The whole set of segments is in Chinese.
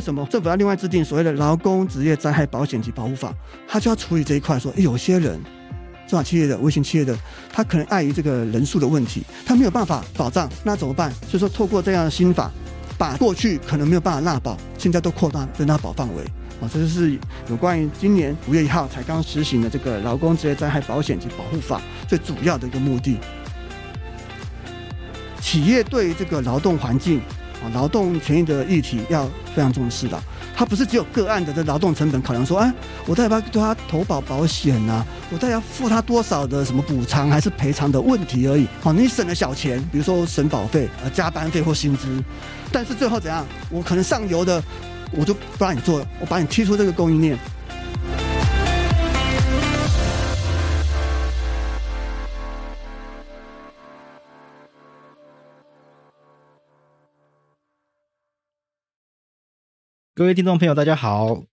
为什么政府要另外制定所谓的劳工职业灾害保险及保护法？他就要处理这一块，说有些人中小企业的、微型企业的，他可能碍于这个人数的问题，他没有办法保障，那怎么办？所以说，透过这样的新法，把过去可能没有办法纳保，现在都扩大的纳保范围。啊，这就是有关于今年五月一号才刚实行的这个劳工职业灾害保险及保护法最主要的一个目的。企业对于这个劳动环境啊、劳动权益的议题要非常重视的。它不是只有个案的这劳动成本考量，说，哎，我到底要对他投保保险啊？我到底要付他多少的什么补偿还是赔偿的问题而已。好，你省了小钱，比如说省保费、呃加班费或薪资，但是最后怎样？我可能上游的。我就不让你做，我把你踢出这个供应链。各位听众朋友，大家好。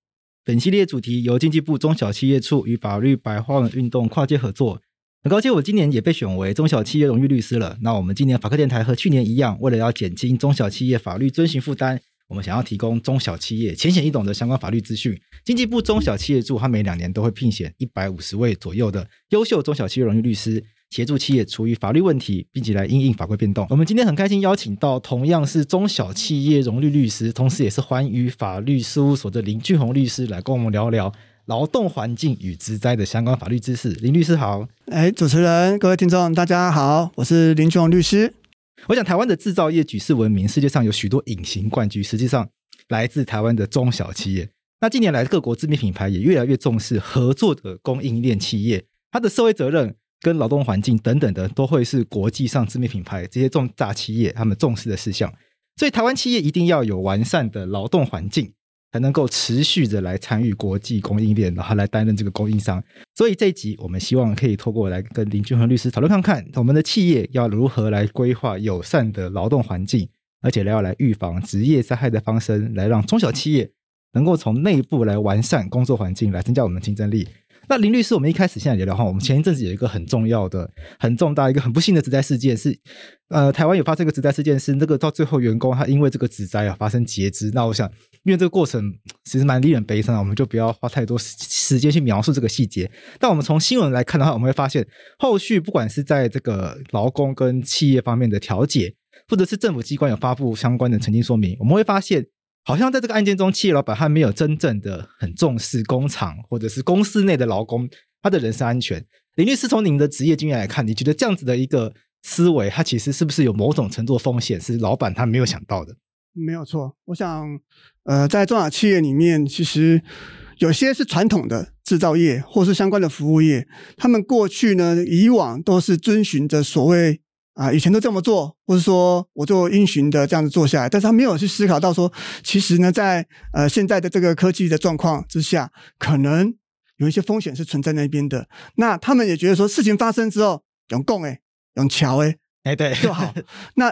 本系列主题由经济部中小企业处与法律白话文运动跨界合作。很高兴我今年也被选为中小企业荣誉律师了。那我们今年法科电台和去年一样，为了要减轻中小企业法律遵循负担。我们想要提供中小企业浅显易懂的相关法律资讯，经济部中小企业处它每两年都会聘选一百五十位左右的优秀中小企业荣誉律师，协助企业处理法律问题，并且来应应法规变动。我们今天很开心邀请到同样是中小企业荣誉律师，同时也是环宇法律事务所的林俊宏律师，来跟我们聊聊劳动环境与职灾的相关法律知识。林律师好，哎，主持人，各位听众，大家好，我是林俊宏律师。我想台湾的制造业举世闻名，世界上有许多隐形冠军，实际上来自台湾的中小企业。那近年来，各国知名品牌也越来越重视合作的供应链企业，它的社会责任跟劳动环境等等的，都会是国际上知名品牌这些重大企业他们重视的事项。所以，台湾企业一定要有完善的劳动环境。才能够持续的来参与国际供应链，然后来担任这个供应商。所以这一集我们希望可以透过来跟林俊宏律师讨论看看，我们的企业要如何来规划友善的劳动环境，而且要来预防职业灾害的发生，来让中小企业能够从内部来完善工作环境，来增加我们的竞争力。那林律师，我们一开始现在聊聊哈，我们前一阵子有一个很重要的、很重大、一个很不幸的职灾事件是，呃，台湾有发生一个职灾事件，是那个到最后员工他因为这个职灾啊发生截肢。那我想，因为这个过程其实蛮令人悲伤的，我们就不要花太多时间去描述这个细节。但我们从新闻来看的话，我们会发现后续不管是在这个劳工跟企业方面的调解，或者是政府机关有发布相关的澄清说明，我们会发现。好像在这个案件中，企业老板他没有真正的很重视工厂或者是公司内的劳工他的人身安全。林律师，从您的职业经验来看，你觉得这样子的一个思维，它其实是不是有某种程度的风险，是老板他没有想到的？没有错，我想，呃，在中小企业里面，其实有些是传统的制造业，或是相关的服务业，他们过去呢，以往都是遵循着所谓。啊，以前都这么做，或者说我就因循的这样子做下来，但是他没有去思考到说，其实呢，在呃现在的这个科技的状况之下，可能有一些风险是存在那边的。那他们也觉得说，事情发生之后，用讲诶，用桥诶，哎对就好。那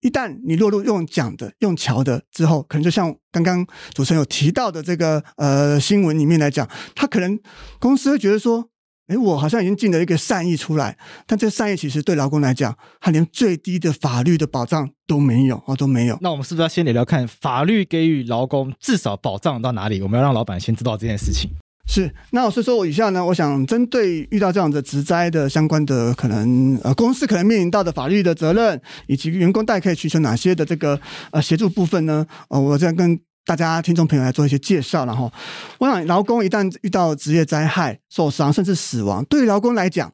一旦你落入用讲的、用桥的之后，可能就像刚刚主持人有提到的这个呃新闻里面来讲，他可能公司会觉得说。哎，我好像已经尽了一个善意出来，但这善意其实对劳工来讲，他连最低的法律的保障都没有哦，都没有。那我们是不是要先聊聊看法律给予劳工至少保障到哪里？我们要让老板先知道这件事情。是，那所以说我以下呢，我想针对遇到这样的职灾的相关的可能，呃，公司可能面临到的法律的责任，以及员工大概可以寻求哪些的这个呃协助部分呢？呃，我这样跟。大家听众朋友来做一些介绍，然后我想，劳工一旦遇到职业灾害、受伤甚至死亡，对于劳工来讲，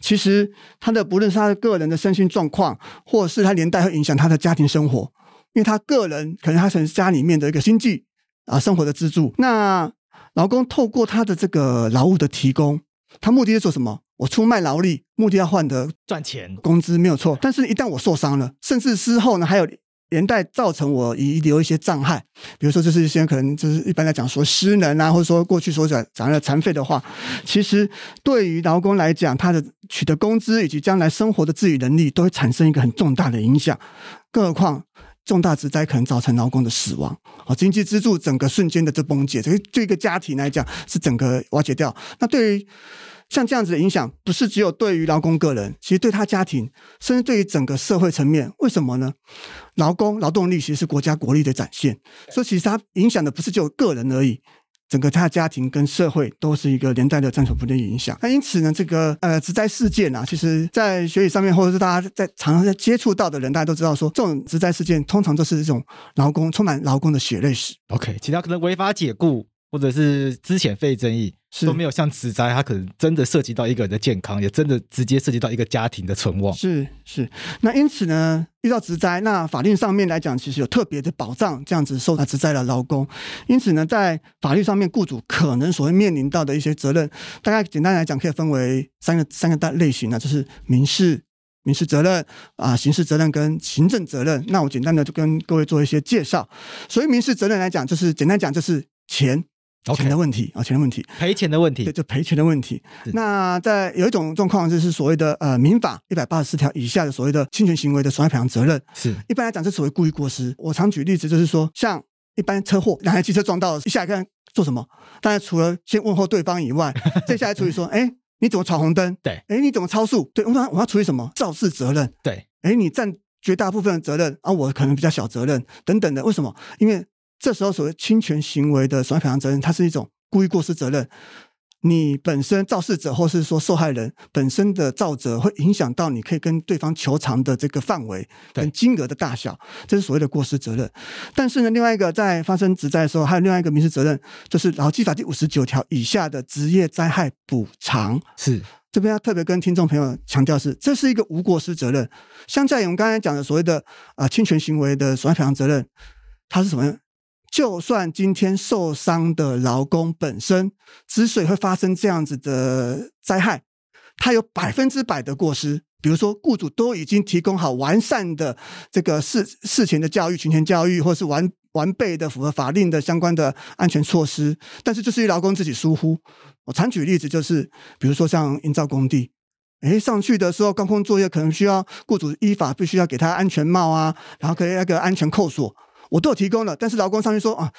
其实他的不论是他的个人的身心状况，或者是他连带会影响他的家庭生活，因为他个人可能他是家里面的一个经济啊生活的支柱。那劳工透过他的这个劳务的提供，他目的是做什么？我出卖劳力，目的要换得赚钱工资没有错。但是，一旦我受伤了，甚至之后呢，还有。连带造成我遗留一些障碍，比如说就是一些可能就是一般来讲说失能啊，或者说过去所讲讲的残废的话，其实对于劳工来讲，他的取得工资以及将来生活的自理能力都会产生一个很重大的影响。更何况重大之灾可能造成劳工的死亡，哦，经济支柱整个瞬间的这崩解，这个对一个家庭来讲是整个瓦解掉。那对于像这样子的影响，不是只有对于劳工个人，其实对他家庭，甚至对于整个社会层面，为什么呢？劳工劳动力其实是国家国力的展现，所以其实它影响的不是只有个人而已。整个他的家庭跟社会都是一个连带的正负的影响。那因此呢，这个呃职灾事件啊，其实在学理上面，或者是大家在常常在接触到的人，大家都知道说，这种职灾事件通常都是这种劳工充满劳工的血泪史。OK，其他可能违法解雇或者是资遣费争议。是都没有像职灾，它可能真的涉及到一个人的健康，也真的直接涉及到一个家庭的存亡。是是，那因此呢，遇到职灾，那法律上面来讲，其实有特别的保障，这样子受到职灾的劳工。因此呢，在法律上面，雇主可能所会面临到的一些责任，大概简单来讲，可以分为三个三个大类型呢，就是民事民事责任啊，刑事责任跟行政责任。那我简单的就跟各位做一些介绍。所以民事责任来讲，就是简单讲就是钱。钱的问题啊，钱的问题，赔钱的问题，对，就赔钱的问题。那在有一种状况，就是所谓的呃民法一百八十四条以下的所谓的侵权行为的损害赔偿责任。是，一般来讲，是所谓故意过失。我常举例子，就是说，像一般车祸，两台汽车撞到了，一下来看做什么？当然，除了先问候对方以外，接下来处理说，哎，你怎么闯红灯？对，哎，你怎么超速？对，我我要处理什么？肇事责任。对，哎，你占绝大部分的责任，啊，我可能比较小责任，等等的。为什么？因为这时候所谓侵权行为的损害赔偿责任，它是一种故意过失责任。你本身肇事者或是说受害人本身的造责，会影响到你可以跟对方求偿的这个范围跟金额的大小，这是所谓的过失责任。但是呢，另外一个在发生职灾的时候，还有另外一个民事责任，就是劳基法第五十九条以下的职业灾害补偿。是这边要特别跟听众朋友强调是，这是一个无过失责任。相较于我们刚才讲的所谓的啊侵权行为的损害赔偿责任，它是什么？就算今天受伤的劳工本身之所以会发生这样子的灾害，他有百分之百的过失。比如说，雇主都已经提供好完善的这个事事前的教育、群前教育，或是完完备的符合法令的相关的安全措施，但是就是劳工自己疏忽。我常举例子，就是比如说像营造工地，诶，上去的时候高空作业可能需要雇主依法必须要给他安全帽啊，然后可以那个安全扣锁。我都有提供了，但是劳工上去说啊，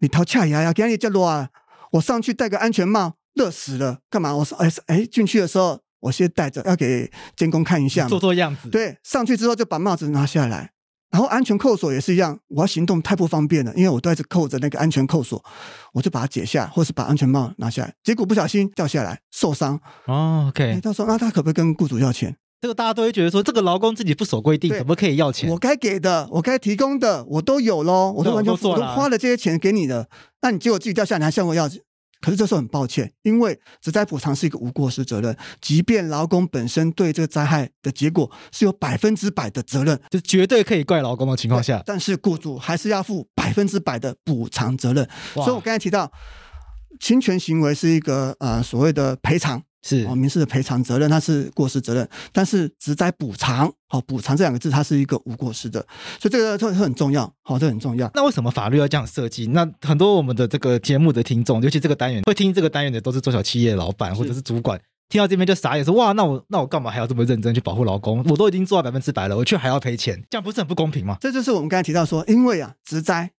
你掏恰牙呀，给你降落啊，我上去戴个安全帽，热死了，干嘛？我说哎哎，进去的时候我先戴着，要给监工看一下，做做样子。对，上去之后就把帽子拿下来，然后安全扣锁也是一样，我要行动太不方便了，因为我都一直扣着那个安全扣锁，我就把它解下，或是把安全帽拿下来，结果不小心掉下来受伤。哦，OK，他说那他可不可以跟雇主要钱？这个大家都会觉得说，这个劳工自己不守规定，怎么可以要钱？我该给的，我该提供的，我都有喽，我都完全我都，花了这些钱给你的，那你结果自己掉下来，你还向我要？可是这时候很抱歉，因为职灾补偿是一个无过失责任，即便劳工本身对这个灾害的结果是有百分之百的责任，就绝对可以怪劳工的情况下，但是雇主还是要负百分之百的补偿责任。所以我刚才提到，侵权行为是一个呃所谓的赔偿。是哦，民事的赔偿责任，它是过失责任，但是职灾补偿，好补偿这两个字，它是一个无过失的，所以这个这很重要，好，这很重要。那为什么法律要这样设计？那很多我们的这个节目的听众，尤其这个单元会听这个单元的，都是中小企业的老板或者是主管，听到这边就傻眼，说哇，那我那我干嘛还要这么认真去保护劳工？我都已经做到百分之百了，我却还要赔钱，这样不是很不公平吗？这就是我们刚才提到说，因为啊，职灾。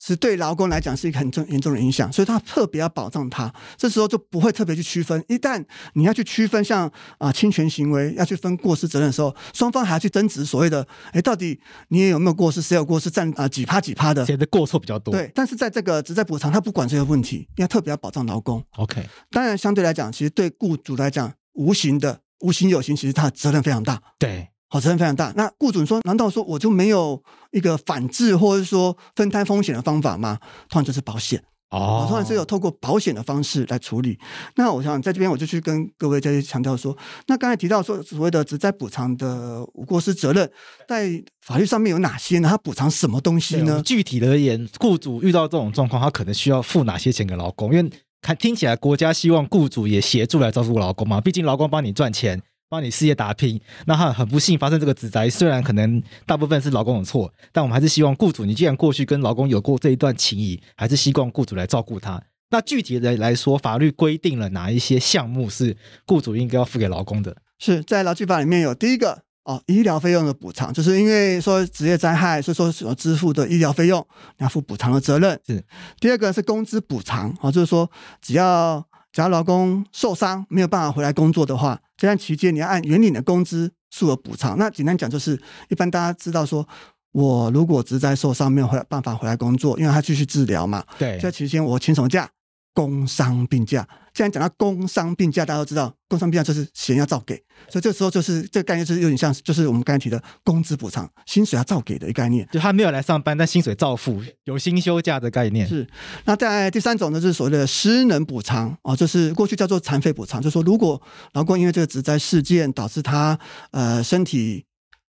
是对劳工来讲是一个很重严重的影响，所以他特别要保障他。这时候就不会特别去区分。一旦你要去区分像啊、呃、侵权行为，要去分过失责任的时候，双方还要去争执所谓的，哎，到底你也有没有过失？谁有过失？占啊、呃、几趴几趴的？谁的过错比较多？对。但是在这个只在补偿，他不管这个问题，因为特别要保障劳工。OK。当然，相对来讲，其实对雇主来讲，无形的无形有形，其实他的责任非常大。对。好，责任非常大。那雇主说，难道说我就没有一个反制或者说分摊风险的方法吗？通常就是保险哦，通常是有透过保险的方式来处理。那我想在这边，我就去跟各位再去强调说，那刚才提到说所谓的职灾补偿的无过失责任，在法律上面有哪些呢？它补偿什么东西呢？具体的而言，雇主遇到这种状况，他可能需要付哪些钱给劳工？因为看听起来，国家希望雇主也协助来照顾劳工嘛，毕竟劳工帮你赚钱。帮你事业打拼，那他很不幸发生这个职灾，虽然可能大部分是劳工的错，但我们还是希望雇主，你既然过去跟劳工有过这一段情谊，还是希望雇主来照顾他。那具体的来说，法律规定了哪一些项目是雇主应该要付给劳工的？是在劳基法里面有第一个哦，医疗费用的补偿，就是因为说职业灾害，所以说所支付的医疗费用你要负补偿的责任。是第二个是工资补偿，哦，就是说只要。只要劳工受伤没有办法回来工作的话，这段期间你要按原领的工资数额补偿。那简单讲就是，一般大家知道说，我如果只在受伤没有回办法回来工作，因为他继续治疗嘛，对，这期间我请什么假？工伤病假，既然讲到工伤病假，大家都知道，工伤病假就是钱要照给，所以这时候就是这个概念就是有点像，就是我们刚才提的工资补偿，薪水要照给的一个概念。就他没有来上班，但薪水照付，有薪休假的概念。是。那在第三种呢，就是所谓的失能补偿啊，就是过去叫做残废补偿，就是说如果劳工因为这个职灾事件导致他呃身体。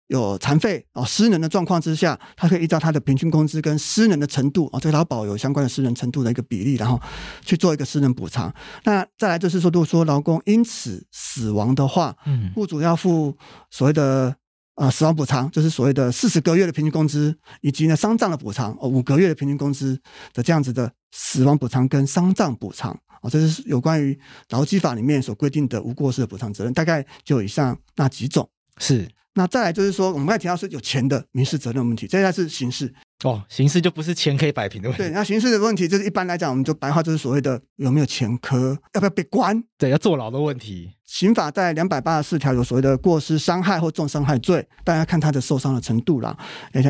有残废哦，失能的状况之下，他可以依照他的平均工资跟失能的程度啊，这个劳保有相关的失能程度的一个比例，然后去做一个失能补偿。那再来就是说，如果说劳工因此死亡的话，嗯，雇主要付所谓的呃死亡补偿，就是所谓的四十个月的平均工资，以及呢丧葬的补偿哦五个月的平均工资的这样子的死亡补偿跟丧葬补偿啊，这是有关于劳基法里面所规定的无过失的补偿责任，大概就以上那几种是。那再来就是说，我们刚才提到是有钱的民事责任问题，这才是刑事哦，刑事就不是钱可以摆平的问题。对，那刑事的问题就是一般来讲，我们就白话就是所谓的有没有前科，要不要被关，对，要坐牢的问题。刑法在两百八十四条有所谓的过失伤害或重伤害罪，大家看他的受伤的程度啦。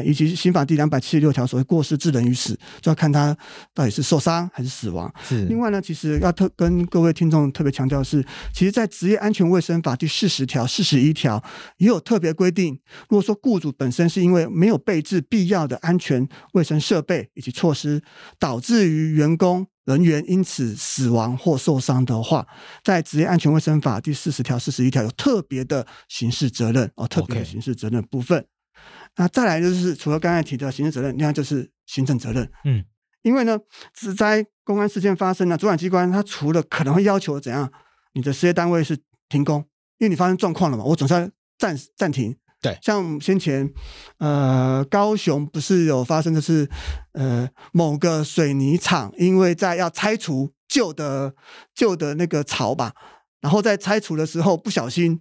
以及刑法第两百七十六条所谓过失致人于死，就要看他到底是受伤还是死亡。是。另外呢，其实要特跟各位听众特别强调的是，其实，在职业安全卫生法第四十条、四十一条也有特别规定，如果说雇主本身是因为没有备置必要的安全卫生设备以及措施，导致于员工。人员因此死亡或受伤的话，在职业安全卫生法第四十条、四十一条有特别的刑事责任哦，特别的刑事责任部分。那再来就是除了刚才提的刑事责任，另外就是行政责任。嗯，因为呢，职灾公安事件发生了，主管机关他除了可能会要求怎样，你的事业单位是停工，因为你发生状况了嘛，我总是要暂暂停。对，像先前，呃，高雄不是有发生的是，呃，某个水泥厂因为在要拆除旧的旧的那个槽吧，然后在拆除的时候不小心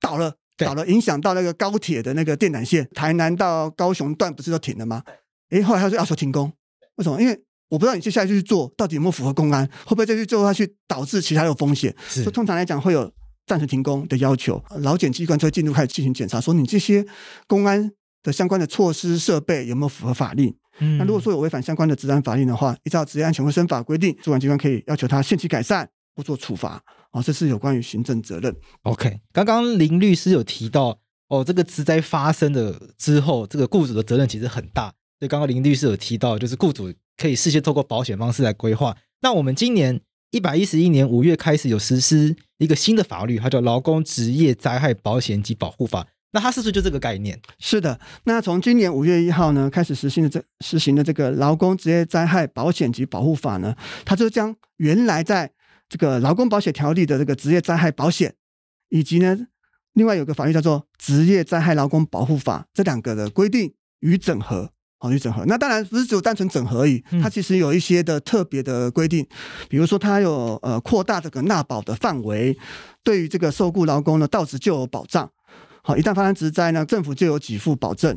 倒了，倒了，影响到那个高铁的那个电缆线，台南到高雄段不是都停了吗？诶，后来他就要求停工，为什么？因为我不知道你接下来就去做到底有没有符合公安，会不会再去做下去导致其他有风险？所以通常来讲会有。暂时停工的要求，劳检机关就会进入开始进行检查，说你这些公安的相关的措施设备有没有符合法令？嗯，那如果说有违反相关的治安法令的话，依照职业安全卫生法规定，主管机关可以要求他限期改善或做处罚。哦，这是有关于行政责任。OK，刚刚林律师有提到，哦，这个职灾发生的之后，这个雇主的责任其实很大。所以刚刚林律师有提到，就是雇主可以事先透过保险方式来规划。那我们今年。一百一十一年五月开始有实施一个新的法律，它叫《劳工职业灾害保险及保护法》。那它是不是就这个概念？是的。那从今年五月一号呢开始实行的这实行的这个《劳工职业灾害保险及保护法》呢，它就将原来在这个劳工保险条例的这个职业灾害保险，以及呢另外有个法律叫做《职业灾害劳工保护法》这两个的规定与整合。考虑整合，那当然不是只有单纯整合而已，它其实有一些的特别的规定，比如说它有呃扩大这个纳保的范围，对于这个受雇劳工呢，到职就有保障。好，一旦发生职灾呢，政府就有给付保证。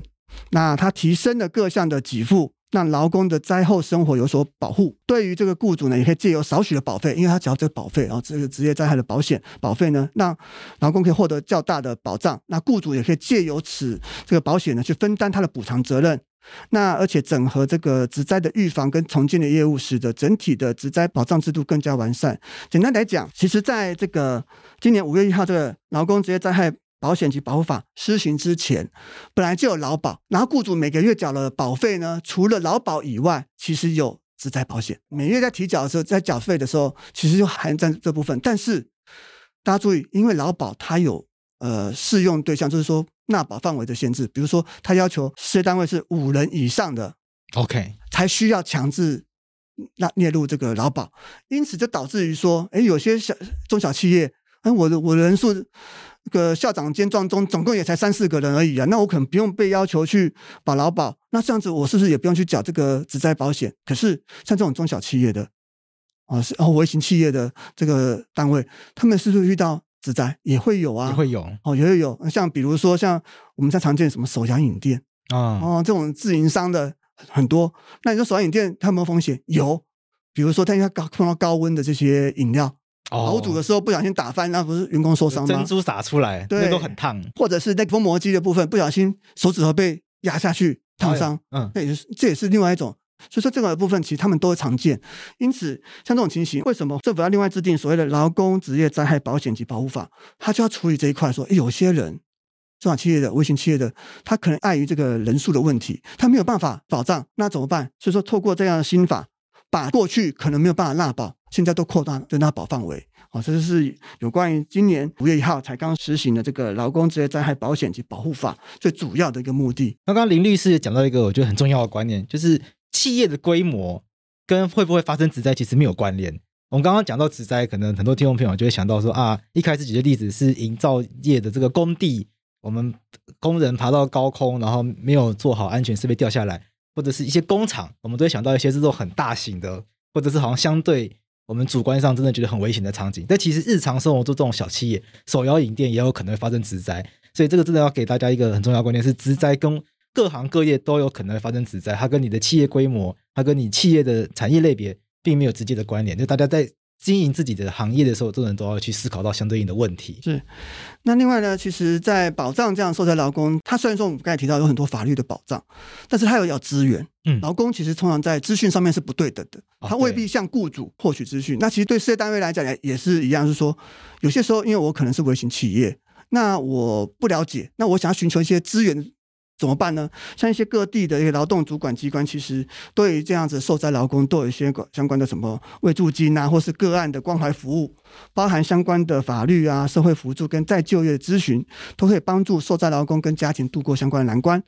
那它提升了各项的给付，让劳工的灾后生活有所保护。对于这个雇主呢，也可以借由少许的保费，因为他只要这个保费，然后这个职业灾害的保险保费呢，让劳工可以获得较大的保障。那雇主也可以借由此这个保险呢，去分担他的补偿责任。那而且整合这个植灾的预防跟重建的业务，使得整体的植灾保障制度更加完善。简单来讲，其实在这个今年五月一号这个劳工职业灾害保险及保护法施行之前，本来就有劳保，然后雇主每个月缴了保费呢，除了劳保以外，其实有职灾保险，每月在提缴的时候，在缴费的时候，其实就含在这部分。但是大家注意，因为劳保它有呃适用对象，就是说。纳保范围的限制，比如说，他要求事业单位是五人以上的，OK，才需要强制纳列入这个劳保，因此就导致于说，哎，有些小中小企业，哎，我的我的人数，这个校长兼壮中总共也才三四个人而已啊，那我可能不用被要求去保劳保，那这样子我是不是也不用去缴这个职灾保险？可是像这种中小企业的，啊，是哦微型企业的这个单位，他们是不是遇到？职灾也会有啊，也会有哦，也会有。像比如说，像我们在常见什么手摇饮店啊，哦，这种自营商的很多。那你说手摇饮店它有没有风险？有，比如说它因为高碰到高温的这些饮料熬煮的时候不小心打翻，那不是员工受伤吗？珍珠洒出来，对，那都很烫。或者是那个封膜机的部分不小心手指头被压下去烫伤，嗯，那也是这也是另外一种。所以说这个部分其实他们都会常见。因此像这种情形，为什么政府要另外制定所谓的劳工职业灾害保险及保护法？他就要处理这一块，说有些人中小企业的、微型企业的，他可能碍于这个人数的问题，他没有办法保障，那怎么办？所以说透过这样的新法，把过去可能没有办法纳保，现在都扩大的纳保范围。哦，这就是有关于今年五月一号才刚实行的这个劳工职业灾害保险及保护法最主要的一个目的。刚刚林律师也讲到一个我觉得很重要的观念，就是企业的规模跟会不会发生职灾其实没有关联。我们刚刚讲到职灾，可能很多听众朋友就会想到说啊，一开始举的例子是营造业的这个工地，我们工人爬到高空，然后没有做好安全设备掉下来，或者是一些工厂，我们都会想到一些这种很大型的，或者是好像相对。我们主观上真的觉得很危险的场景，但其实日常生活中这种小企业、手摇饮店也有可能会发生职灾，所以这个真的要给大家一个很重要的观念：是职灾跟各行各业都有可能会发生职灾，它跟你的企业规模、它跟你企业的产业类别并没有直接的关联。就大家在经营自己的行业的时候，都能都要去思考到相对应的问题。是。那另外呢，其实，在保障这样受灾劳工，他虽然说我们刚才提到有很多法律的保障，但是他有要资源。嗯，劳工其实通常在资讯上面是不对等的，他未必向雇主获取资讯。那其实对事业单位来讲也也是一样，是说有些时候，因为我可能是微型企业，那我不了解，那我想要寻求一些资源。怎么办呢？像一些各地的一些劳动主管机关，其实对于这样子受灾劳工都有一些相关的什么慰助金啊，或是个案的关怀服务，包含相关的法律啊、社会辅助跟再就业咨询，都可以帮助受灾劳工跟家庭度过相关的难关。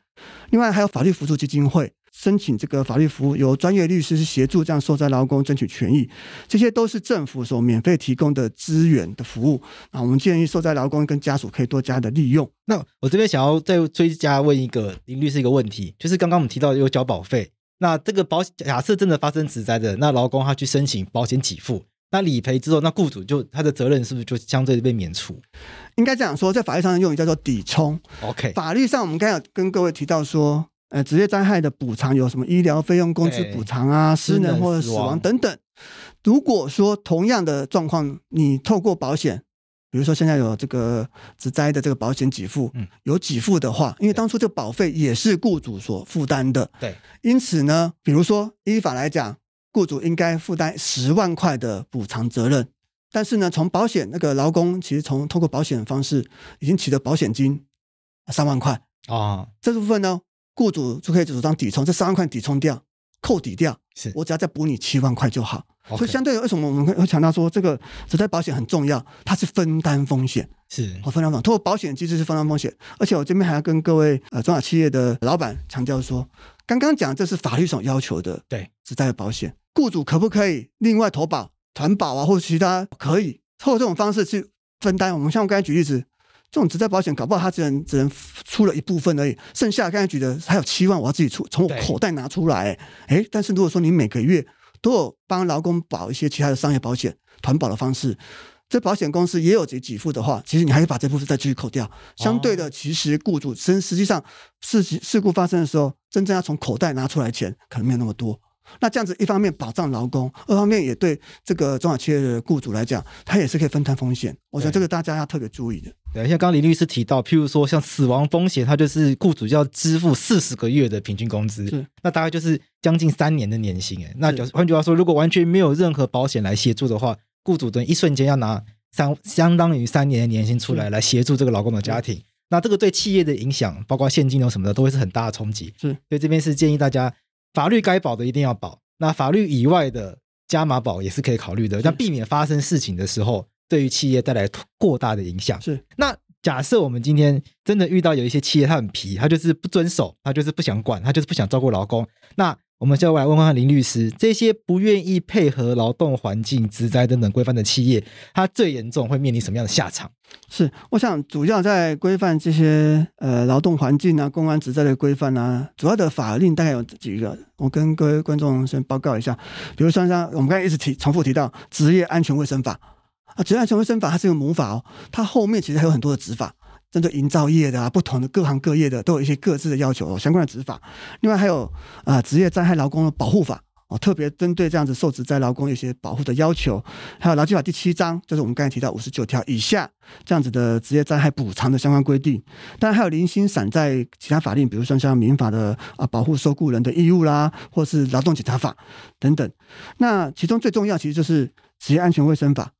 另外还有法律辅助基金会。申请这个法律服务，由专业律师协助这样受灾劳工争取权益，这些都是政府所免费提供的资源的服务啊。我们建议受灾劳工跟家属可以多加的利用。那我这边想要再追加问一个林律师一个问题，就是刚刚我们提到有交保费，那这个保假设真的发生职灾的，那劳工他去申请保险给付，那理赔之后，那雇主就他的责任是不是就相对被免除？应该这样说，在法律上的用语叫做抵充。OK，法律上我们刚才有跟各位提到说。呃，职业灾害的补偿有什么医疗费用、工资补偿啊、失能或者死亡等等。如果说同样的状况，你透过保险，比如说现在有这个职灾的这个保险给付，有给付的话，因为当初这个保费也是雇主所负担的，对，因此呢，比如说依法来讲，雇主应该负担十万块的补偿责任，但是呢，从保险那个劳工其实从透过保险的方式已经取得保险金三万块啊，这部分呢。雇主就可以主张抵充，这三万块抵充掉，扣抵掉，是我只要再补你七万块就好。所以相对为什么我们会强调说这个职在保险很重要？它是分担风险，是好分担风险。通过保险机制是分担风险，而且我这边还要跟各位呃中小企业的老板强调说，刚刚讲这是法律上要求的，对职灾的保险，雇主可不可以另外投保团保啊，或者其他可以透过这种方式去分担？我们像我刚才举例子。这种职灾保险搞不好他只能只能出了一部分而已，剩下刚才举的还有七万我要自己出，从我口袋拿出来。哎，但是如果说你每个月都有帮劳工保一些其他的商业保险团保的方式，这保险公司也有给给付的话，其实你还可以把这部分再继续扣掉。相对的，其实雇主真实际上事事故发生的时候，真正要从口袋拿出来钱可能没有那么多。那这样子，一方面保障劳工，二方面也对这个中小企业的雇主来讲，他也是可以分摊风险。我觉得这个大家要特别注意的。对，像刚刚林律师提到，譬如说像死亡风险，它就是雇主要支付四十个月的平均工资，那大概就是将近三年的年薪。哎，那换句话说，如果完全没有任何保险来协助的话，雇主等一瞬间要拿三相当于三年的年薪出来来协助这个劳工的家庭。那这个对企业的影响，包括现金流什么的，都会是很大的冲击。是，所以这边是建议大家。法律该保的一定要保，那法律以外的加码保也是可以考虑的，那避免发生事情的时候，对于企业带来过大的影响。是，那假设我们今天真的遇到有一些企业，他很皮，他就是不遵守，他就是不想管，他就是不想照顾劳工，那。我们就来问问林律师，这些不愿意配合劳动环境、职灾等等规范的企业，它最严重会面临什么样的下场？是，我想主要在规范这些呃劳动环境啊、公安职灾的规范啊，主要的法令大概有几个，我跟各位观众先报告一下。比如说像我们刚才一直提、重复提到职业安全卫生法啊，职业安全卫生法它是一个母法哦，它后面其实还有很多的执法。针对营造业的啊，不同的各行各业的都有一些各自的要求哦，相关的执法。另外还有啊，职业灾害劳工的保护法哦，特别针对这样子受职灾劳工有一些保护的要求，还有劳基法第七章，就是我们刚才提到五十九条以下这样子的职业灾害补偿的相关规定。当然还有零星散在其他法令，比如说像民法的啊保护受雇人的义务啦，或是劳动检查法等等。那其中最重要其实就是职业安全卫生法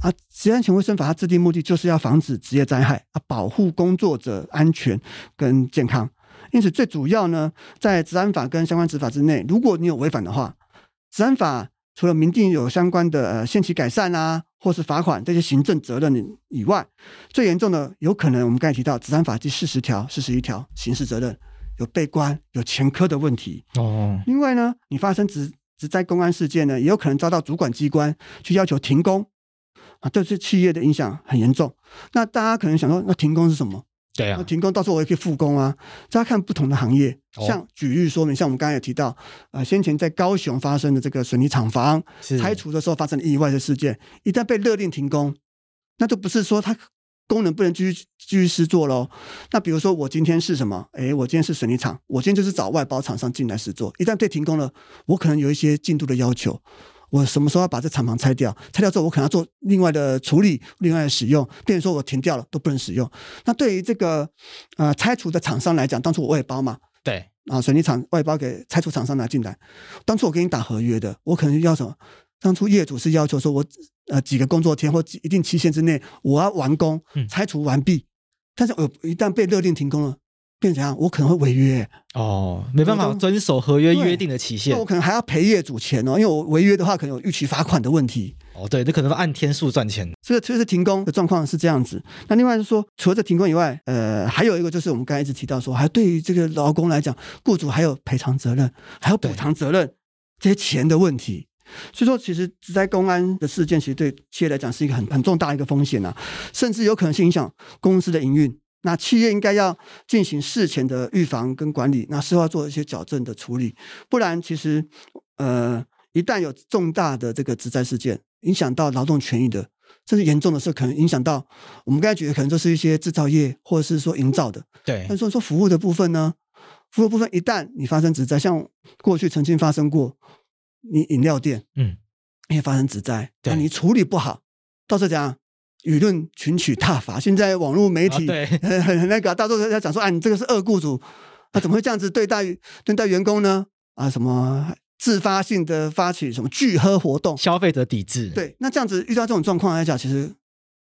啊，职业安全卫生法它制定目的就是要防止职业灾害啊，保护工作者安全跟健康。因此，最主要呢，在治安法跟相关执法之内，如果你有违反的话，治安法除了明定有相关的呃限期改善啊，或是罚款这些行政责任以外，最严重的有可能我们刚才提到治安法第四十条、四十一条刑事责任，有被关、有前科的问题。哦。另外呢，你发生职职灾公安事件呢，也有可能遭到主管机关去要求停工啊，对这企业的影响很严重。那大家可能想说，那停工是什么？对啊，停工，到时候我也可以复工啊。大家看不同的行业，像举例说明，像我们刚才也提到，呃，先前在高雄发生的这个水泥厂房拆除的时候发生的意外的事件，一旦被勒令停工，那就不是说它功能不能继续继续施作喽。那比如说我今天是什么？哎，我今天是水泥厂，我今天就是找外包厂商进来施作，一旦被停工了，我可能有一些进度的要求。我什么时候要把这厂房拆掉？拆掉之后，我可能要做另外的处理，另外的使用。变成说我停掉了都不能使用。那对于这个呃拆除的厂商来讲，当初我外包嘛，对啊，水泥厂外包给拆除厂商拿进来。当初我给你打合约的，我可能要什么？当初业主是要求说我呃几个工作天或一定期限之内我要完工拆除完毕。嗯、但是我一旦被勒令停工了。变成怎样？我可能会违约哦，没办法遵守合约约定的期限。那我可能还要赔业主钱哦，因为我违约的话，可能有逾期罚款的问题。哦，对，那可能按天数赚钱。这个就是停工的状况是这样子。那另外是说，除了这停工以外，呃，还有一个就是我们刚才一直提到说，还对于这个劳工来讲，雇主还有赔偿责任，还有补偿责任这些钱的问题。所以说，其实职灾公安的事件，其实对企业来讲是一个很很重大的一个风险啊，甚至有可能性影响公司的营运。那企业应该要进行事前的预防跟管理，那事后要做一些矫正的处理，不然其实呃，一旦有重大的这个职灾事件，影响到劳动权益的，甚至严重的时候可能影响到我们刚才举的，可能就是一些制造业或者是说营造的。对。但是说说服务的部分呢，服务部分一旦你发生职灾，像过去曾经发生过，你饮料店嗯也发生职灾，那你处理不好，到时候怎样？舆论群起挞伐，现在网络媒体很很那个，到时候在讲说，啊，你这个是恶雇主，那怎么会这样子对待对待员工呢？啊，什么自发性的发起什么拒喝活动，消费者抵制，对，那这样子遇到这种状况来讲，其实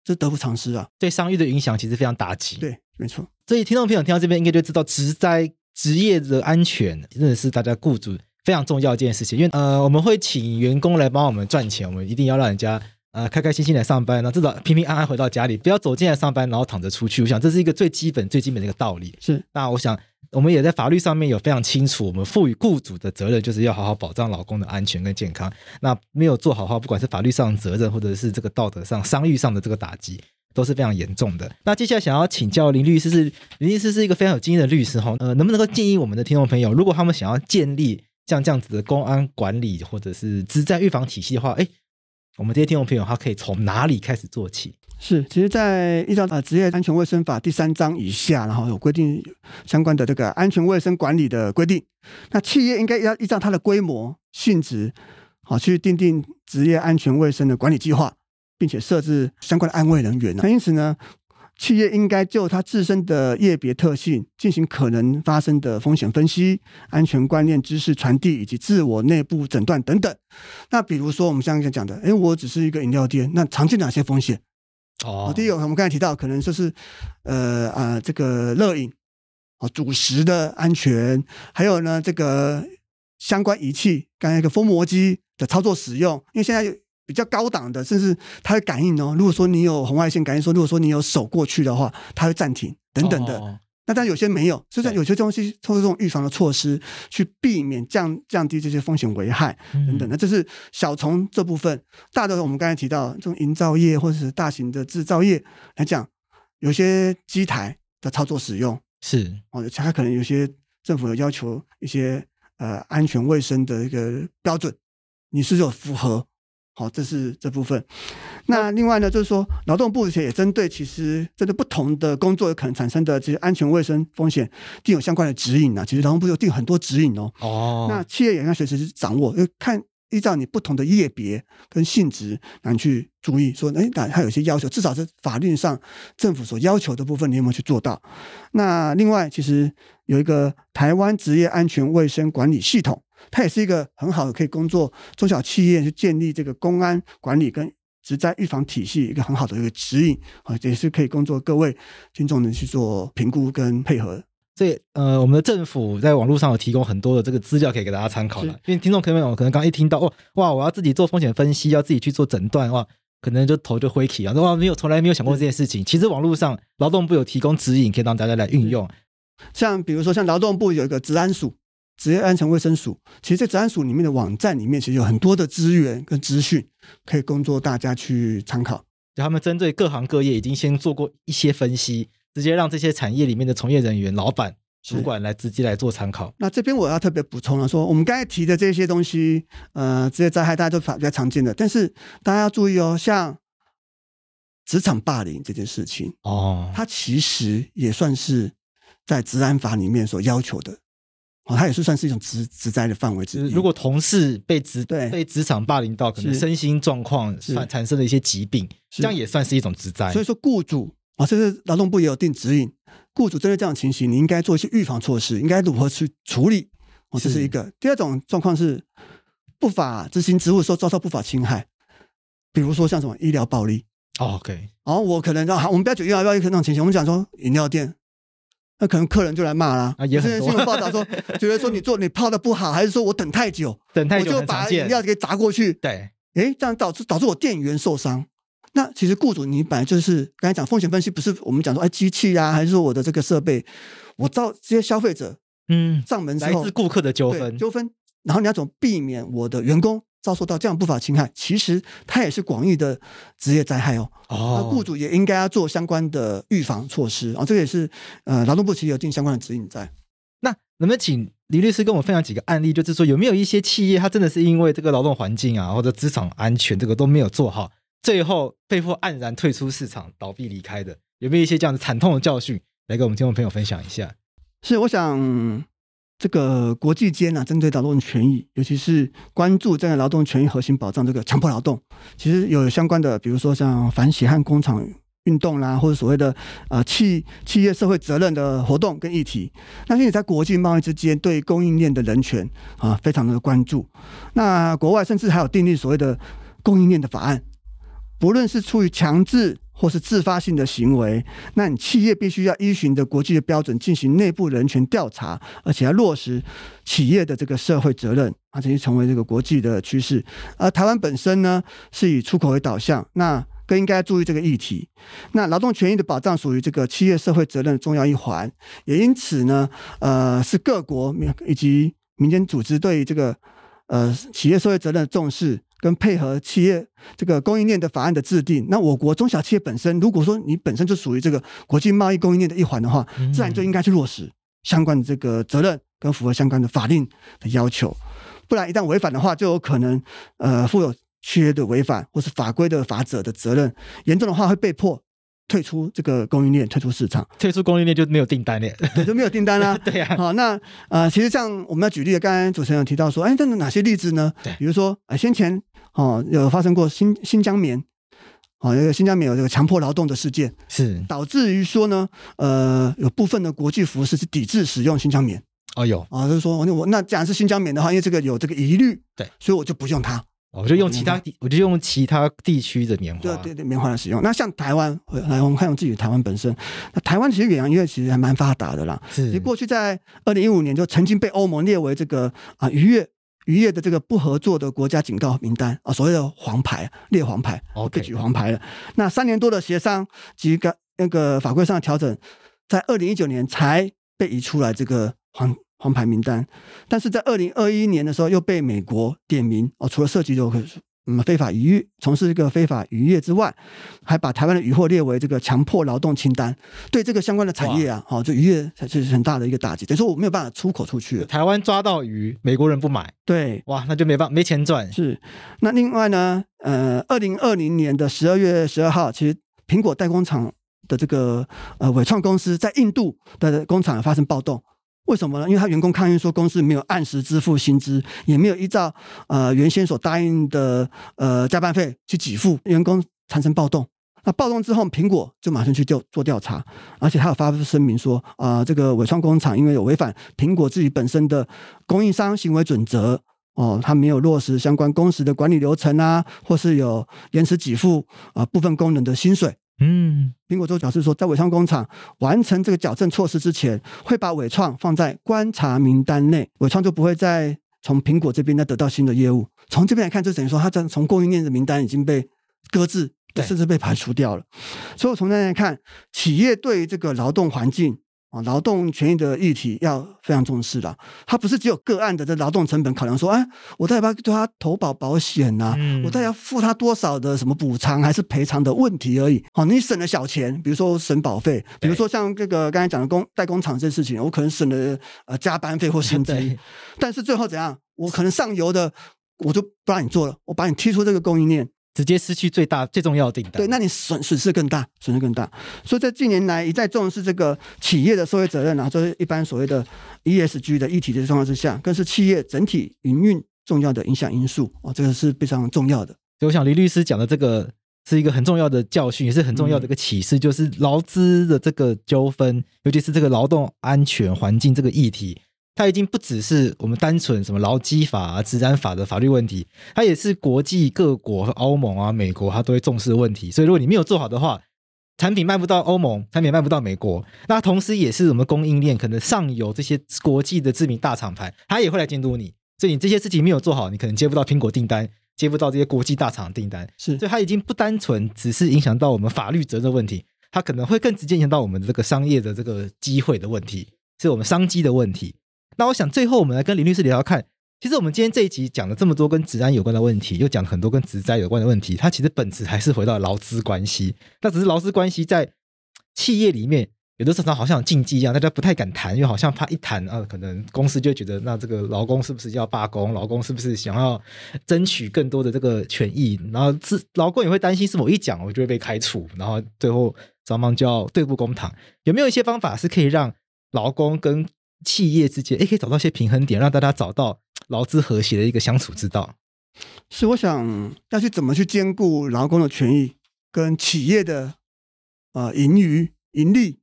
这得不偿失啊，对商誉的影响其实非常打击。对，没错。所以听众朋友听到这边，应该就知道职灾职业的安全真的是大家雇主非常重要一件事情，因为呃，我们会请员工来帮我们赚钱，我们一定要让人家。呃，开开心心来上班，然后至少平平安安回到家里，不要走进来上班，然后躺着出去。我想这是一个最基本、最基本的一个道理。是。那我想，我们也在法律上面有非常清楚，我们赋予雇主的责任就是要好好保障老公的安全跟健康。那没有做好的话，不管是法律上的责任，或者是这个道德上、商誉上的这个打击，都是非常严重的。那接下来想要请教林律师是，林律师是一个非常有经验的律师哈，呃，能不能够建议我们的听众朋友，如果他们想要建立像这样子的公安管理或者是职灾预防体系的话，哎。我们这些听众朋友，他可以从哪里开始做起？是，其实，在依照啊职业安全卫生法第三章以下，然后有规定相关的这个安全卫生管理的规定。那企业应该要依照它的规模、性质，好去订定职业安全卫生的管理计划，并且设置相关的安慰人员。那因此呢，企业应该就它自身的业别特性进行可能发生的风险分析、安全观念知识传递以及自我内部诊断等等。那比如说我们像刚才讲的，哎，我只是一个饮料店，那常见哪些风险？哦，第一个我们刚才提到，可能就是呃啊、呃、这个热饮啊主食的安全，还有呢这个相关仪器，刚才一个封膜机的操作使用，因为现在有。比较高档的，甚至它会感应哦。如果说你有红外线感应，说如果说你有手过去的话，它会暂停等等的。哦、那但有些没有，所以有些东西通过这种预防的措施，去避免降降低这些风险危害等等的。这是小虫这部分，大的我们刚才提到这种营造业或者是大型的制造业来讲，有些机台的操作使用是哦，它可能有些政府有要求一些呃安全卫生的一个标准，你是有符合。好，这是这部分。那另外呢，就是说，劳动部也针对其实针对不同的工作有可能产生的这些安全卫生风险，定有相关的指引啊。其实劳动部有定很多指引哦。哦。那企业也要随时掌握，因为看依照你不同的业别跟性质，来去注意说，哎，那它有些要求，至少是法律上政府所要求的部分，你有没有去做到？那另外，其实有一个台湾职业安全卫生管理系统。它也是一个很好的可以工作中小企业去建立这个公安管理跟职灾预防体系一个很好的一个指引啊，也是可以工作各位听众能去做评估跟配合。所以呃，我们的政府在网络上有提供很多的这个资料可以给大家参考了。因为听众可能可能刚一听到哦哇，我要自己做风险分析，要自己去做诊断哇，可能就头就灰起啊，哇没有从来没有想过这件事情。其实网络上劳动部有提供指引，可以让大家来运用。像比如说像劳动部有一个职安署。职业安全卫生署，其实，在职安署里面的网站里面，其实有很多的资源跟资讯，可以供作大家去参考。就他们针对各行各业已经先做过一些分析，直接让这些产业里面的从业人员、老板、主管来直接来做参考。那这边我要特别补充了，说我们刚才提的这些东西，呃，职业灾害大家都比较常见的，但是大家要注意哦，像职场霸凌这件事情哦，它其实也算是在治安法里面所要求的。哦，它也是算是一种职职灾的范围之一。如果同事被职对被职场霸凌到，可能身心状况产产生了一些疾病，这样也算是一种职灾。所以说，雇主啊，这是劳动部也有定指引，雇主针对这样的情形，你应该做一些预防措施，应该如何去处理？哦，这是一个。第二种状况是不法执行职务的时候遭受不法侵害，比如说像什么医疗暴力。哦，OK，然后我可能啊，我们不要举医疗暴力那种情形，我们讲说饮料店。那可能客人就来骂啦，啊，也是新闻报道说，觉得说你做你泡的不好，还是说我等太久，等太久，我就把饮料给砸过去。对，诶，这样导致导致我店员受伤。那其实雇主你本来就是刚才讲风险分析，不是我们讲说哎机器啊，还是说我的这个设备，我造这些消费者嗯。上门之后来自顾客的纠纷。纠纷，然后你要怎么避免我的员工遭受到这样不法侵害，其实它也是广义的职业灾害哦。哦，那雇主也应该要做相关的预防措施啊、哦。这个也是呃，劳动部其实有定相关的指引在。那能不能请李律师跟我分享几个案例，就是说有没有一些企业，它真的是因为这个劳动环境啊，或者职场安全这个都没有做好，最后被迫黯然退出市场，倒闭离开的？有没有一些这样子惨痛的教训，来跟我们听众朋友分享一下？是，我想。这个国际间啊，针对劳动权益，尤其是关注这个劳动权益核心保障，这个强迫劳动，其实有相关的，比如说像反血汗工厂运动啦，或者所谓的呃企企业社会责任的活动跟议题。那现在在国际贸易之间，对供应链的人权啊，非常的关注。那国外甚至还有订立所谓的供应链的法案，不论是出于强制。或是自发性的行为，那你企业必须要依循着国际的标准进行内部人权调查，而且要落实企业的这个社会责任，啊，这些成为这个国际的趋势。而台湾本身呢，是以出口为导向，那更应该注意这个议题。那劳动权益的保障属于这个企业社会责任的重要一环，也因此呢，呃，是各国以及民间组织对于这个呃企业社会责任的重视。跟配合企业这个供应链的法案的制定，那我国中小企业本身，如果说你本身就属于这个国际贸易供应链的一环的话，自然就应该去落实相关的这个责任，跟符合相关的法令的要求，不然一旦违反的话，就有可能呃负有契约的违反或是法规的法者的责任，严重的话会被迫。退出这个供应链，退出市场，退出供应链就没有订单了，对，就没有订单啦。对呀、啊，好，那呃，其实像我们要举例，刚才主持人有提到说，哎，这是哪些例子呢？对，比如说，呃，先前哦有发生过新新疆棉，哦，有个新疆棉有这个强迫劳动的事件，是导致于说呢，呃，有部分的国际服饰是抵制使用新疆棉。哦，有啊，就是说我我那假如是新疆棉的话，因为这个有这个疑虑，对，所以我就不用它。我就用其他地，我就用其他地区的棉花。对对对，棉花来使用。那像台湾，来我们看我们自己台湾本身。那台湾其实远洋渔业其实还蛮发达的啦。是。其实过去在二零一五年就曾经被欧盟列为这个啊渔业渔业的这个不合作的国家警告名单啊，所谓的黄牌列黄牌，哦，被举黄牌了。那三年多的协商及个那个法规上的调整，在二零一九年才被移出来这个黄。黄牌名单，但是在二零二一年的时候又被美国点名哦，除了涉及有嗯，非法渔业，从事这个非法渔业之外，还把台湾的渔获列为这个强迫劳动清单，对这个相关的产业啊，好哇，这渔业才是很大的一个打击。等于说我没有办法出口出去。台湾抓到鱼，美国人不买，对，哇，那就没办法，没钱赚。是，那另外呢，呃，二零二零年的十二月十二号，其实苹果代工厂的这个呃伟创公司在印度的工厂发生暴动。为什么呢？因为他员工抗议说，公司没有按时支付薪资，也没有依照呃原先所答应的呃加班费去给付，员工产生暴动。那暴动之后，苹果就马上去调做调查，而且他有发布声明说啊、这个伟创工厂因为有违反苹果自己本身的供应商行为准则哦，他没有落实相关工时的管理流程啊，或是有延迟给付啊、部分工人的薪水。嗯，苹果就表示说，在伟创工厂完成这个矫正措施之前，会把伟创放在观察名单内，伟创就不会再从苹果这边再得到新的业务。从这边来看，就等于说，它在从供应链的名单已经被搁置，甚至被排除掉了。所以从那边来看，企业对于这个劳动环境。啊，劳动权益的议题要非常重视了。它不是只有个案的这劳动成本考量，说，哎，我到底要对他投保保险呐、啊？嗯、我到底要付他多少的什么补偿还是赔偿的问题而已。好，你省了小钱，比如说省保费，比如说像这个刚才讲的工代工厂这事情，我可能省了呃加班费或薪资，对但是最后怎样？我可能上游的我就不让你做了，我把你踢出这个供应链。直接失去最大最重要的订单，对，那你损损失更大，损失更大。所以在近年来一再重视这个企业的社会责任啊，就是一般所谓的 ESG 的议题的状况之下，更是企业整体营运重要的影响因素哦，这个是非常重要的。所以我想李律师讲的这个是一个很重要的教训，也是很重要的一个启示，嗯、就是劳资的这个纠纷，尤其是这个劳动安全环境这个议题。它已经不只是我们单纯什么劳基法啊、治安法的法律问题，它也是国际各国、欧盟啊、美国，它都会重视的问题。所以，如果你没有做好的话，产品卖不到欧盟，产品卖不到美国，那同时也是我们供应链可能上游这些国际的知名大厂牌，它也会来监督你。所以，你这些事情没有做好，你可能接不到苹果订单，接不到这些国际大厂的订单。是，所以它已经不单纯只是影响到我们法律责任问题，它可能会更直接影响到我们的这个商业的这个机会的问题，是我们商机的问题。那我想最后我们来跟林律师聊聊看，其实我们今天这一集讲了这么多跟职安有关的问题，又讲了很多跟职灾有关的问题，它其实本质还是回到劳资关系。那只是劳资关系在企业里面有的时候好像禁忌一样，大家不太敢谈，因为好像怕一谈啊，可能公司就觉得那这个劳工是不是要罢工，劳工是不是想要争取更多的这个权益，然后是劳工也会担心是否一讲我就会被开除，然后最后双方就要对簿公堂。有没有一些方法是可以让劳工跟企业之间，也可以找到一些平衡点，让大家找到劳资和谐的一个相处之道。是，我想要去怎么去兼顾劳工的权益跟企业的呃盈余盈利，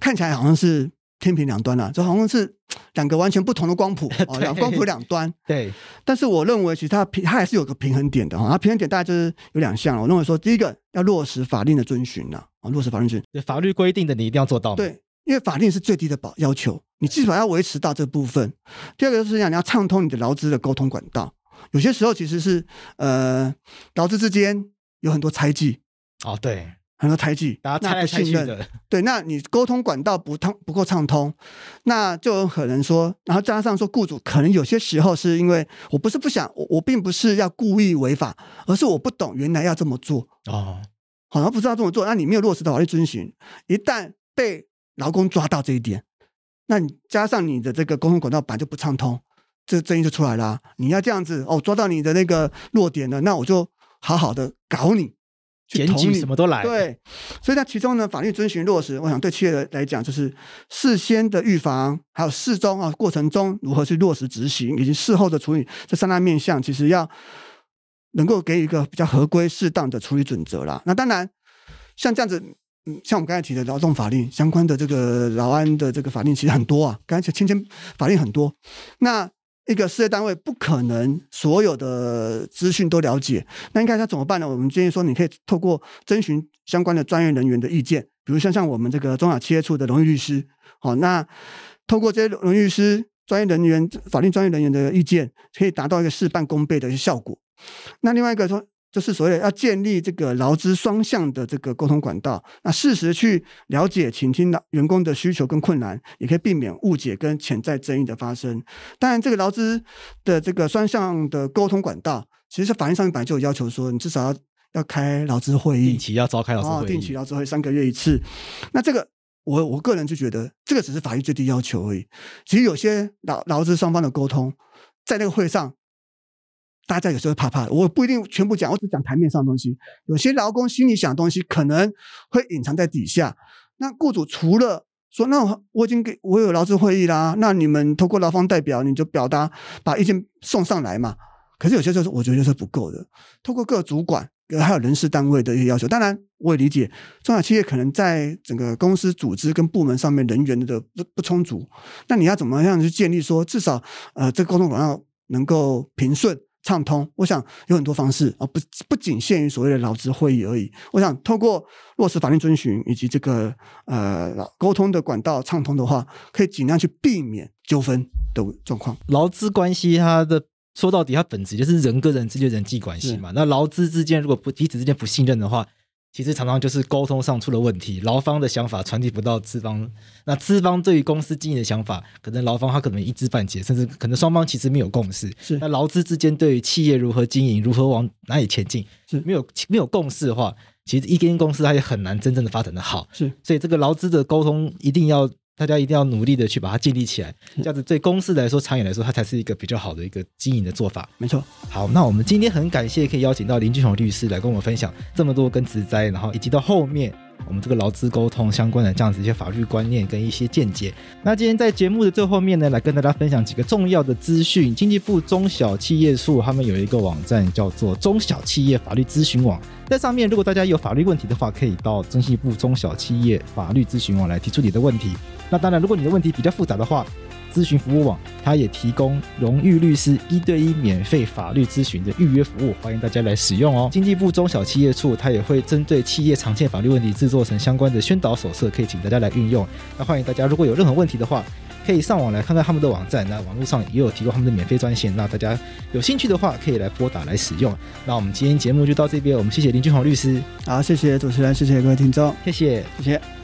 看起来好像是天平两端啊，就好像是两个完全不同的光谱 啊，两光谱两端。对。但是我认为，其实它平它还是有个平衡点的哈。它平衡点大概就是有两项。我认为说，第一个要落实法令的遵循呐，啊，落实法令遵循，法律规定的你一定要做到。对。因为法令是最低的保要求，你至少要维持到这部分。第二个就是讲你要畅通你的劳资的沟通管道。有些时候其实是呃劳资之间有很多猜忌哦，对，很多猜忌，大家猜来猜去的。对，那你沟通管道不通不够畅通，那就有可能说，然后加上说雇主可能有些时候是因为我不是不想，我我并不是要故意违法，而是我不懂原来要这么做哦，好像不知道这么做，那你没有落实的法律遵循，一旦被劳工抓到这一点，那你加上你的这个沟通管道本来就不畅通，这个争议就出来了。你要这样子哦，抓到你的那个弱点了，那我就好好的搞你，检举什么都来。对，所以在其中呢，法律遵循落实，我想对企业来讲，就是事先的预防，还有事中啊过程中如何去落实执行，以及事后的处理这三大面向，其实要能够给予一个比较合规适当的处理准则啦。那当然，像这样子。嗯，像我们刚才提的劳动法令相关的这个劳安的这个法令其实很多啊，刚才签签法令很多。那一个事业单位不可能所有的资讯都了解，那应该要怎么办呢？我们建议说，你可以透过征询相关的专业人员的意见，比如像像我们这个中小企业处的荣誉律师，好，那透过这些荣誉律师、专业人员、法律专业人员的意见，可以达到一个事半功倍的一个效果。那另外一个说。就是所谓要建立这个劳资双向的这个沟通管道，那适时去了解、倾听了员工的需求跟困难，也可以避免误解跟潜在争议的发生。当然，这个劳资的这个双向的沟通管道，其实法律上面本来就有要求说，你至少要要开劳资会议，定期要召开劳资会议，定期劳资会三个月一次。那这个我我个人就觉得，这个只是法律最低要求而已。其实有些劳劳资双方的沟通，在那个会上。大家有时候怕怕，我不一定全部讲，我只讲台面上的东西。有些劳工心里想的东西，可能会隐藏在底下。那雇主除了说，那我，我已经给我有劳资会议啦，那你们透过劳方代表，你就表达把意见送上来嘛。可是有些时候，我觉得就是不够的。透过各主管还有人事单位的一些要求，当然我也理解中小企业可能在整个公司组织跟部门上面人员的不不充足。那你要怎么样去建立说，至少呃这个沟通管道能够平顺？畅通，我想有很多方式啊，不不仅限于所谓的劳资会议而已。我想透过落实法律遵循以及这个呃沟通的管道畅通的话，可以尽量去避免纠纷的状况。劳资关系它的说到底，它本质就是人跟人之间人际关系嘛。那劳资之间如果不彼此之间不信任的话，其实常常就是沟通上出了问题，劳方的想法传递不到资方，那资方对于公司经营的想法，可能劳方他可能一知半解，甚至可能双方其实没有共识。是，那劳资之间对于企业如何经营、如何往哪里前进，是没有没有共识的话，其实一间公司它也很难真正的发展的好。是，所以这个劳资的沟通一定要。大家一定要努力的去把它建立起来，这样子对公司来说，长远来说，它才是一个比较好的一个经营的做法。没错。好，那我们今天很感谢可以邀请到林俊雄律师来跟我们分享这么多跟职灾，然后以及到后面。我们这个劳资沟通相关的这样子一些法律观念跟一些见解。那今天在节目的最后面呢，来跟大家分享几个重要的资讯。经济部中小企业处他们有一个网站叫做中小企业法律咨询网，在上面如果大家有法律问题的话，可以到经济部中小企业法律咨询网来提出你的问题。那当然，如果你的问题比较复杂的话，咨询服务网，它也提供荣誉律师一对一免费法律咨询的预约服务，欢迎大家来使用哦。经济部中小企业处，它也会针对企业常见法律问题制作成相关的宣导手册，可以请大家来运用。那欢迎大家，如果有任何问题的话，可以上网来看看他们的网站，那网络上也有提供他们的免费专线，那大家有兴趣的话，可以来拨打来使用。那我们今天节目就到这边，我们谢谢林俊宏律师，好，谢谢主持人，谢谢各位听众，谢谢，谢谢。